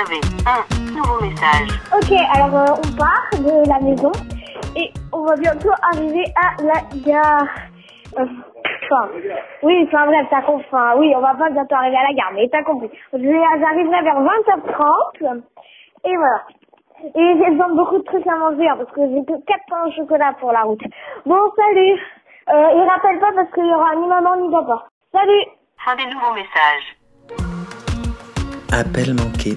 avez un nouveau message. Ok, alors euh, on part de la maison et on va bientôt arriver à la gare. Euh, Enfin, oui, enfin bref, t'as compris. Enfin, oui, on va pas bientôt arriver à la gare, mais t'as compris. Je vais- J'arriverai vers 20h30 et voilà. Et j'ai besoin de beaucoup de trucs à manger hein, parce que j'ai que 4 pains au chocolat pour la route. Bon, salut. Euh, et rappelle pas parce qu'il y aura ni maman ni papa. Salut. Fin des nouveaux messages. Appel manqué.